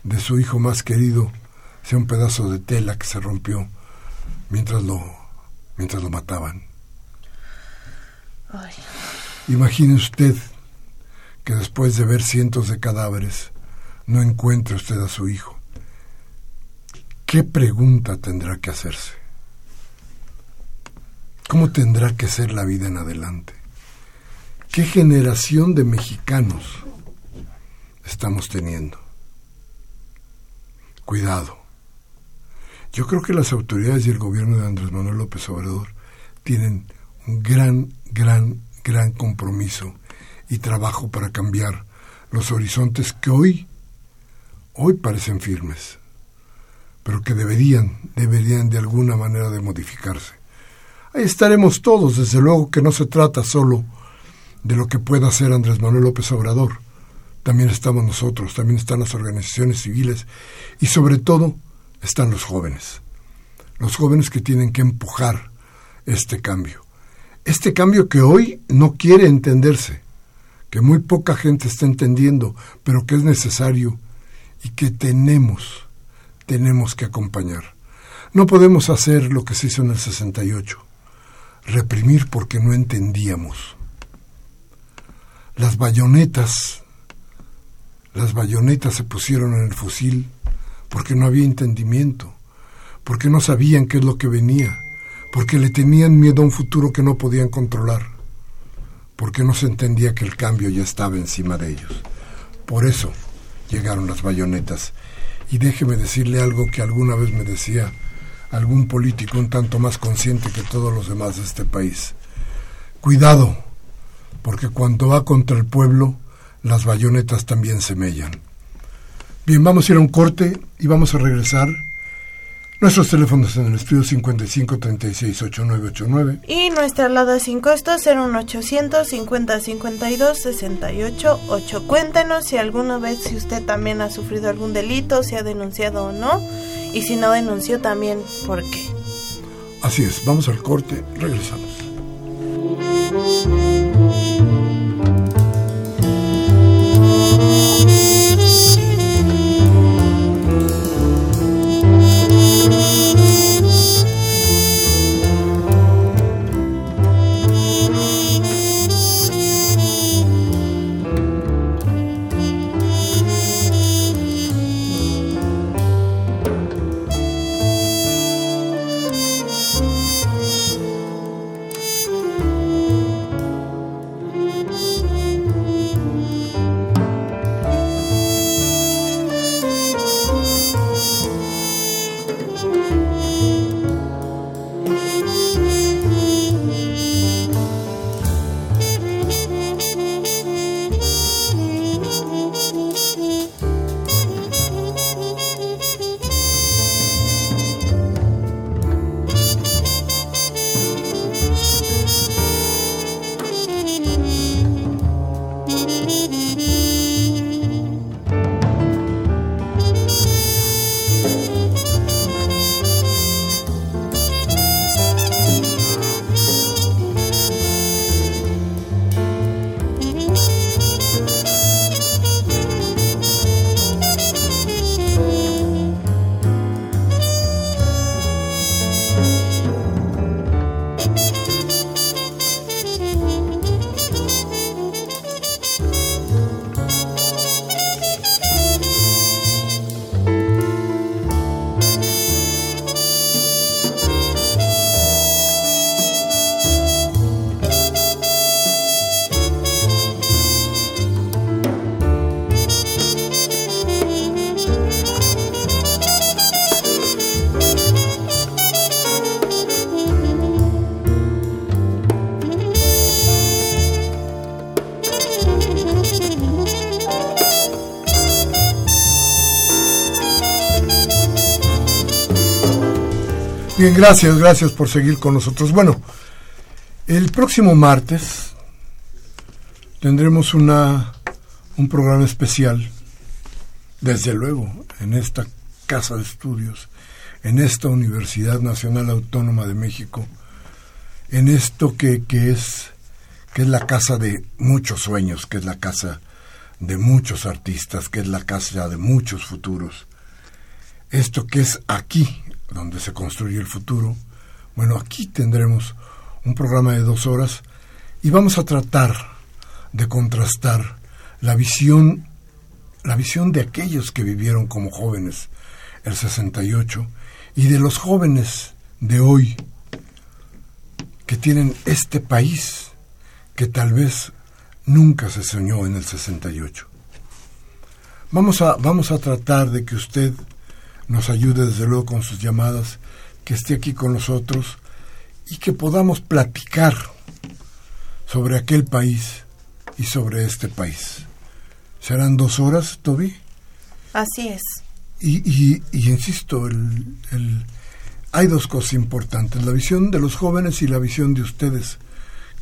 de su hijo más querido sea un pedazo de tela que se rompió mientras lo, mientras lo mataban. Imagine usted que después de ver cientos de cadáveres no encuentre usted a su hijo. ¿Qué pregunta tendrá que hacerse? ¿Cómo tendrá que ser la vida en adelante? ¿Qué generación de mexicanos estamos teniendo? Cuidado. Yo creo que las autoridades y el gobierno de Andrés Manuel López Obrador tienen un gran, gran, gran compromiso y trabajo para cambiar los horizontes que hoy, hoy parecen firmes, pero que deberían, deberían de alguna manera de modificarse. Ahí estaremos todos, desde luego que no se trata solo de lo que pueda hacer Andrés Manuel López Obrador, también estamos nosotros, también están las organizaciones civiles y sobre todo están los jóvenes. Los jóvenes que tienen que empujar este cambio. Este cambio que hoy no quiere entenderse, que muy poca gente está entendiendo, pero que es necesario y que tenemos, tenemos que acompañar. No podemos hacer lo que se hizo en el 68, reprimir porque no entendíamos. Las bayonetas, las bayonetas se pusieron en el fusil porque no había entendimiento, porque no sabían qué es lo que venía, porque le tenían miedo a un futuro que no podían controlar, porque no se entendía que el cambio ya estaba encima de ellos. Por eso llegaron las bayonetas. Y déjeme decirle algo que alguna vez me decía algún político un tanto más consciente que todos los demás de este país. Cuidado, porque cuando va contra el pueblo, las bayonetas también se mellan. Bien, vamos a ir a un corte y vamos a regresar. Nuestros teléfonos en el estudio 55 36 8989 y nuestra alada sin costo 01800 50 52 68 8. Cuéntenos si alguna vez si usted también ha sufrido algún delito, si ha denunciado o no y si no denunció también, ¿por qué? Así es, vamos al corte, regresamos. Bien, gracias, gracias por seguir con nosotros. Bueno, el próximo martes tendremos una, un programa especial, desde luego, en esta casa de estudios, en esta Universidad Nacional Autónoma de México, en esto que, que, es, que es la casa de muchos sueños, que es la casa de muchos artistas, que es la casa de muchos futuros. Esto que es aquí, donde se construye el futuro. Bueno, aquí tendremos un programa de dos horas y vamos a tratar de contrastar la visión, la visión de aquellos que vivieron como jóvenes el 68 y de los jóvenes de hoy que tienen este país que tal vez nunca se soñó en el 68. Vamos a, vamos a tratar de que usted nos ayude desde luego con sus llamadas, que esté aquí con nosotros y que podamos platicar sobre aquel país y sobre este país. ¿Serán dos horas, Toby? Así es. Y, y, insisto, el, el, hay dos cosas importantes, la visión de los jóvenes y la visión de ustedes,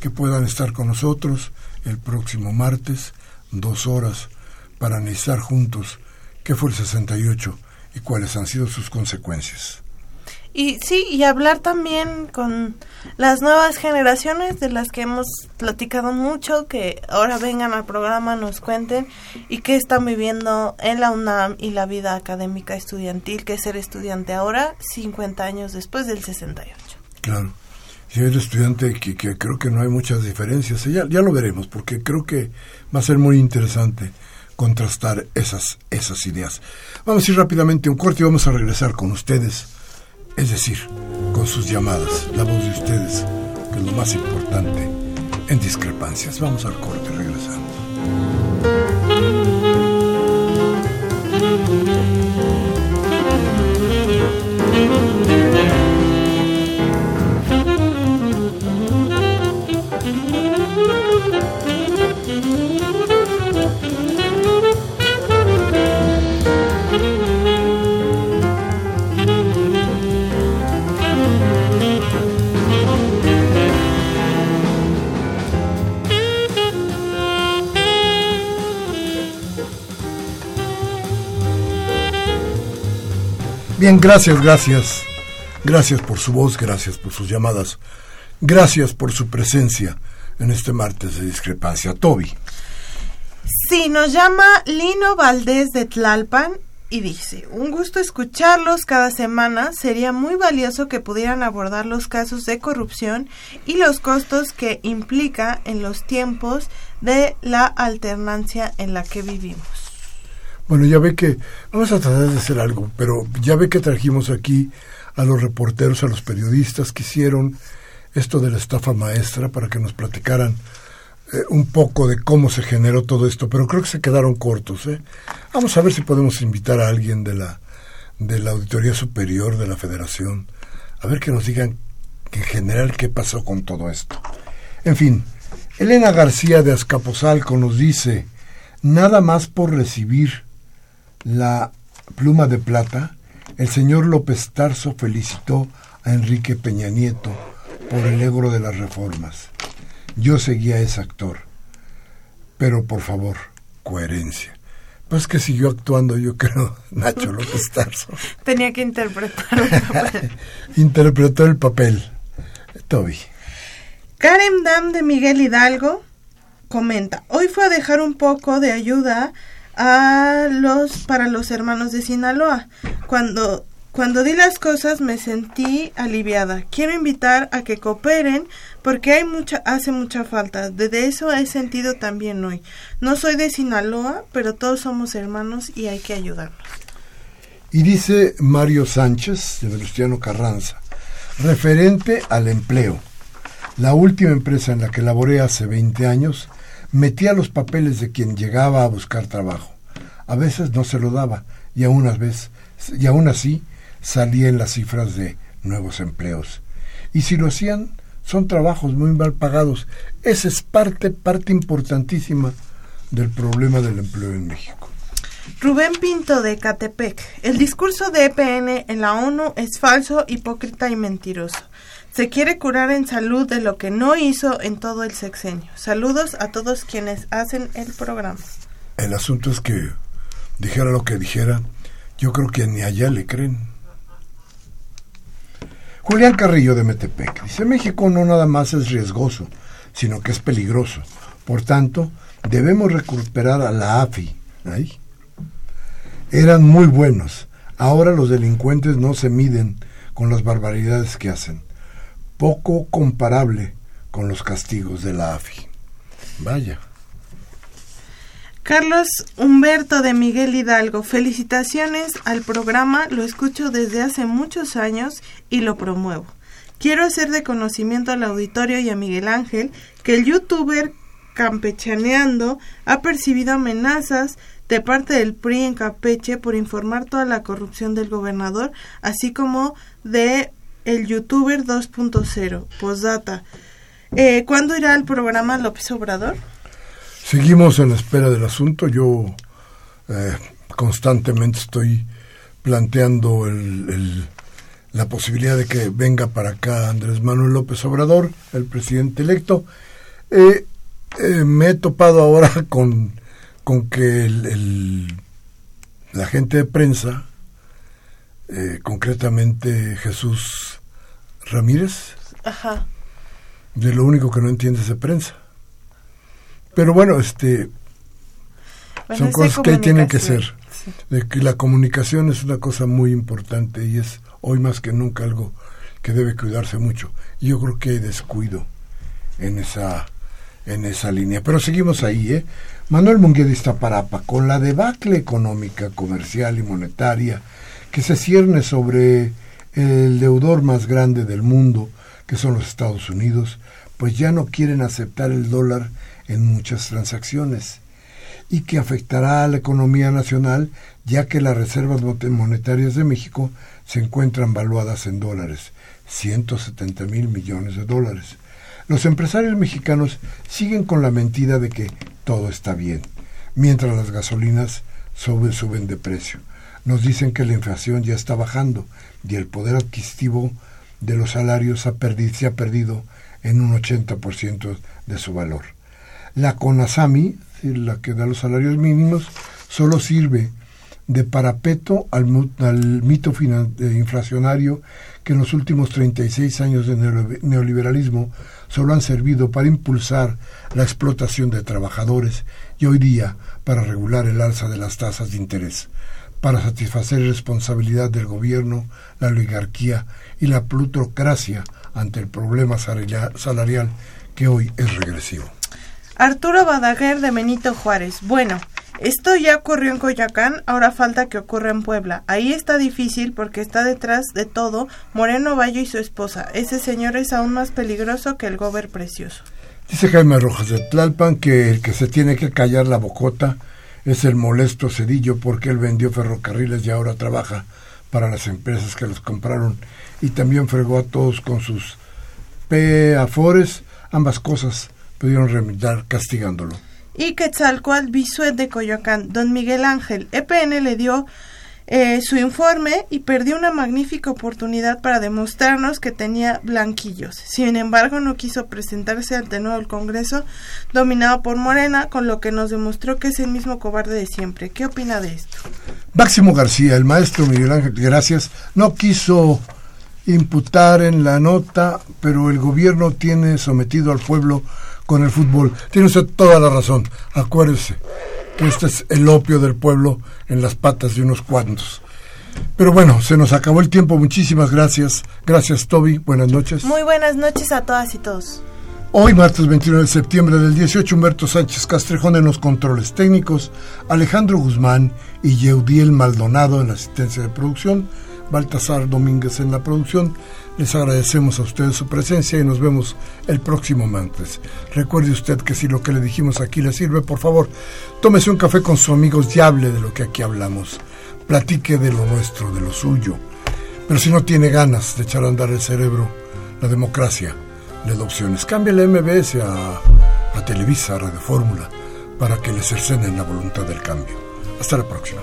que puedan estar con nosotros el próximo martes, dos horas, para analizar juntos qué fue el 68 y cuáles han sido sus consecuencias. Y sí, y hablar también con las nuevas generaciones de las que hemos platicado mucho, que ahora vengan al programa, nos cuenten y qué están viviendo en la UNAM y la vida académica estudiantil, que es ser estudiante ahora, 50 años después del 68. Claro. Si eres estudiante, que, que, creo que no hay muchas diferencias, ya, ya lo veremos, porque creo que va a ser muy interesante contrastar esas, esas ideas. Vamos a ir rápidamente a un corte y vamos a regresar con ustedes es decir, con sus llamadas, la voz de ustedes, que es lo más importante en discrepancias. Vamos al corte, regresamos. Bien, gracias, gracias. Gracias por su voz, gracias por sus llamadas. Gracias por su presencia en este martes de discrepancia. Toby. Sí, nos llama Lino Valdés de Tlalpan y dice, un gusto escucharlos cada semana. Sería muy valioso que pudieran abordar los casos de corrupción y los costos que implica en los tiempos de la alternancia en la que vivimos. Bueno, ya ve que vamos a tratar de hacer algo, pero ya ve que trajimos aquí a los reporteros, a los periodistas que hicieron esto de la estafa maestra para que nos platicaran eh, un poco de cómo se generó todo esto, pero creo que se quedaron cortos. ¿eh? Vamos a ver si podemos invitar a alguien de la, de la Auditoría Superior de la Federación, a ver que nos digan en general qué pasó con todo esto. En fin, Elena García de Azcapotzalco nos dice, nada más por recibir la pluma de plata, el señor López Tarso felicitó a Enrique Peña Nieto por el egro de las reformas. Yo seguía a ese actor. Pero por favor, coherencia. Pues que siguió actuando, yo creo, Nacho López Tarso. Tenía que interpretar un papel. Interpretó el papel. Toby. Karen Dam de Miguel Hidalgo comenta, hoy fue a dejar un poco de ayuda a los para los hermanos de Sinaloa. Cuando cuando di las cosas me sentí aliviada. Quiero invitar a que cooperen porque hay mucha hace mucha falta. De eso he sentido también hoy. No soy de Sinaloa, pero todos somos hermanos y hay que ayudarnos. Y dice Mario Sánchez de Venustiano Carranza, referente al empleo. La última empresa en la que laboré hace 20 años metía los papeles de quien llegaba a buscar trabajo. A veces no se lo daba y aún, vez, y así salía en las cifras de nuevos empleos. Y si lo hacían, son trabajos muy mal pagados. Esa es parte, parte importantísima del problema del empleo en México. Rubén Pinto de Catepec. El discurso de EPN en la ONU es falso, hipócrita y mentiroso. Se quiere curar en salud de lo que no hizo en todo el sexenio. Saludos a todos quienes hacen el programa. El asunto es que, dijera lo que dijera, yo creo que ni allá le creen. Julián Carrillo de Metepec dice, México no nada más es riesgoso, sino que es peligroso. Por tanto, debemos recuperar a la AFI. Ahí. Eran muy buenos. Ahora los delincuentes no se miden con las barbaridades que hacen poco comparable con los castigos de la AFI. Vaya. Carlos Humberto de Miguel Hidalgo, felicitaciones al programa, lo escucho desde hace muchos años y lo promuevo. Quiero hacer de conocimiento al auditorio y a Miguel Ángel que el youtuber Campechaneando ha percibido amenazas de parte del PRI en Campeche por informar toda la corrupción del gobernador, así como de el youtuber 2.0. Postdata. Eh, ¿Cuándo irá el programa López Obrador? Seguimos en la espera del asunto. Yo eh, constantemente estoy planteando la posibilidad de que venga para acá Andrés Manuel López Obrador, el presidente electo. Eh, me he topado ahora con, con que el, la gente de prensa, concretamente Jesús Ramírez, Ajá. de lo único que no entiende es de prensa. Pero bueno, este Bueno, son cosas que ahí tienen que ser. comunicación, sí. De que la comunicación es una cosa muy importante y es hoy más que nunca algo que debe cuidarse mucho. Yo creo que hay descuido en esa en esa línea. Pero seguimos ahí, ¿eh? Manuel Munguía de Iztapalapa, con la debacle económica, comercial y monetaria que se cierne sobre el deudor más grande del mundo, que son los Estados Unidos, pues ya no quieren aceptar el dólar en muchas transacciones y que afectará a la economía nacional ya que las reservas monetarias de México se encuentran valuadas en dólares, 170 mil millones de dólares. Los empresarios mexicanos siguen con la mentira de que todo está bien, mientras las gasolinas suben, suben de precio. Nos dicen que la inflación ya está bajando y el poder adquisitivo de los salarios ha perdi- se ha perdido en un 80% de su valor. La CONASAMI, la que da los salarios mínimos, solo sirve de parapeto al, al mito inflacionario que en los últimos 36 años de neo- neoliberalismo solo han servido para impulsar la explotación de trabajadores y hoy día para regular el alza de las tasas de interés, para satisfacer la responsabilidad del gobierno, la oligarquía y la plutocracia ante el problema salarial- que hoy es regresivo. Arturo Badaguer de Benito Juárez. Bueno, esto ya ocurrió en Coyoacán, ahora falta que ocurra en Puebla. Ahí está difícil porque está detrás de todo Moreno Bayo y su esposa. Ese señor es aún más peligroso que el gober precioso. Dice Jaime Rojas de Tlalpan que el que se tiene que callar la bocota es el molesto Cedillo porque él vendió ferrocarriles y ahora trabaja para las empresas que los compraron y también fregó a todos con sus PAFORES. Ambas cosas pudieron remediar castigándolo. Y Quetzalcoatl Bisuet de Coyoacán. Don Miguel Ángel, EPN le dio eh, su informe y perdió una magnífica oportunidad para demostrarnos que tenía blanquillos. Sin embargo, no quiso presentarse ante nuevo el Congreso dominado por Morena, con lo que nos demostró que es el mismo cobarde de siempre. ¿Qué opina de esto? Máximo García, el maestro Miguel Ángel, gracias, no quiso imputar en la nota, pero el gobierno tiene sometido al pueblo con el fútbol. Tiene usted toda la razón. Acuérdese este es el opio del pueblo en las patas de unos cuantos. Pero bueno, se nos acabó el tiempo. Muchísimas gracias. Gracias, Toby. Buenas noches. Muy buenas noches a todas y todos. Hoy, martes 29 de septiembre del 18, Humberto Sánchez Castrejón en los controles técnicos, Alejandro Guzmán y Yeudiel Maldonado en la asistencia de producción, Baltasar Domínguez en la producción. Les agradecemos a ustedes su presencia y nos vemos el próximo martes. Recuerde usted que si lo que le dijimos aquí le sirve, por favor, tómese un café con sus amigos y hable de lo que aquí hablamos. Platique de lo nuestro, de lo suyo. Pero si no tiene ganas de echar a andar el cerebro, la democracia le da opciones. Cambie la MBS a, a Televisa, a Radio Fórmula, para que le cercenen la voluntad del cambio. Hasta la próxima.